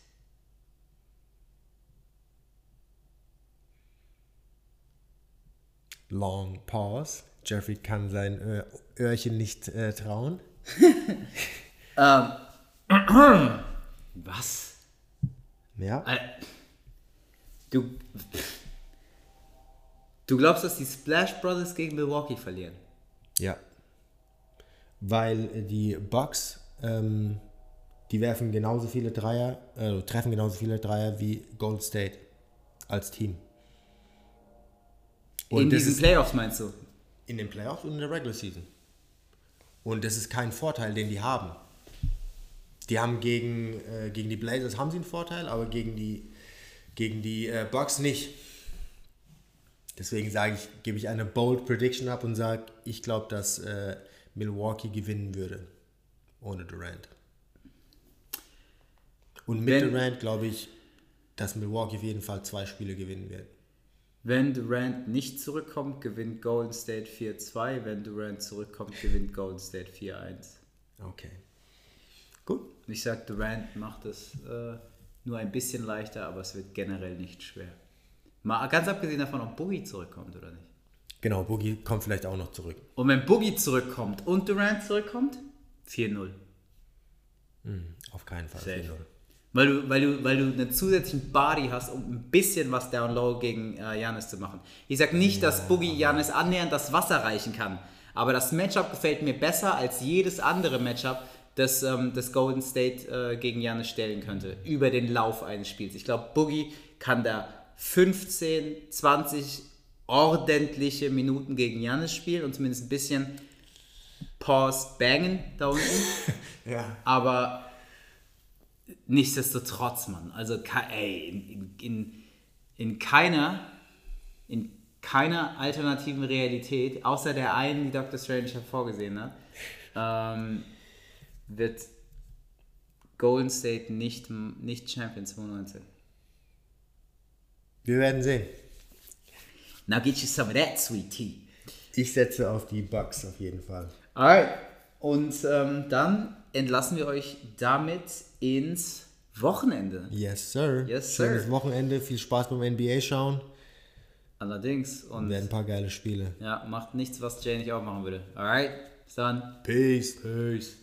Long Pause. Jeffrey kann sein äh, Öhrchen nicht äh, trauen. Was? Ja. Du, du glaubst, dass die Splash Brothers gegen Milwaukee verlieren? Ja. Weil die Bucks, ähm, die werfen genauso viele Dreier, äh, treffen genauso viele Dreier wie Gold State als Team. In das diesen Playoffs meinst du? in den Playoffs und in der Regular Season. Und das ist kein Vorteil, den die haben. Die haben gegen, äh, gegen die Blazers haben sie einen Vorteil, aber gegen die, gegen die äh, Bucks nicht. Deswegen sage ich, gebe ich eine bold Prediction ab und sage, ich glaube, dass äh, Milwaukee gewinnen würde ohne Durant. Und mit Wenn- Durant glaube ich, dass Milwaukee auf jeden Fall zwei Spiele gewinnen wird. Wenn Durant nicht zurückkommt, gewinnt Golden State 4-2. Wenn Durant zurückkommt, gewinnt Golden State 4-1. Okay. Gut. Ich sag, Durant macht es äh, nur ein bisschen leichter, aber es wird generell nicht schwer. Mal ganz abgesehen davon, ob Boogie zurückkommt oder nicht. Genau, Boogie kommt vielleicht auch noch zurück. Und wenn Boogie zurückkommt und Durant zurückkommt, 4-0. Auf keinen Fall. Safe. 4-0. Weil du, weil, du, weil du einen zusätzlichen Body hast, um ein bisschen was down low gegen äh, Janis zu machen. Ich sag nicht, dass Boogie Janis annähernd das Wasser reichen kann, aber das Matchup gefällt mir besser als jedes andere Matchup, das ähm, das Golden State äh, gegen Janis stellen könnte, über den Lauf eines Spiels. Ich glaube, Boogie kann da 15, 20 ordentliche Minuten gegen Janis spielen und zumindest ein bisschen Pause bangen da unten. Ja. Aber nichtsdestotrotz, Mann. Also, ey, in, in, in, in keiner, in keiner alternativen Realität, außer der einen, die Dr. Strange hervorgesehen hat, ähm, wird Golden State nicht, nicht Champion 2019. Wir werden sehen. Now get you some of that sweet tea. Ich setze auf die Bucks auf jeden Fall. Alright. Und ähm, dann entlassen wir euch damit ins Wochenende. Yes, sir. Yes, Schönes sir. Wochenende. Viel Spaß beim NBA schauen. Allerdings. Und Werden ein paar geile Spiele. ja, macht nichts, was Jay nicht auch machen würde. Alright. Bis dann. Peace. Peace.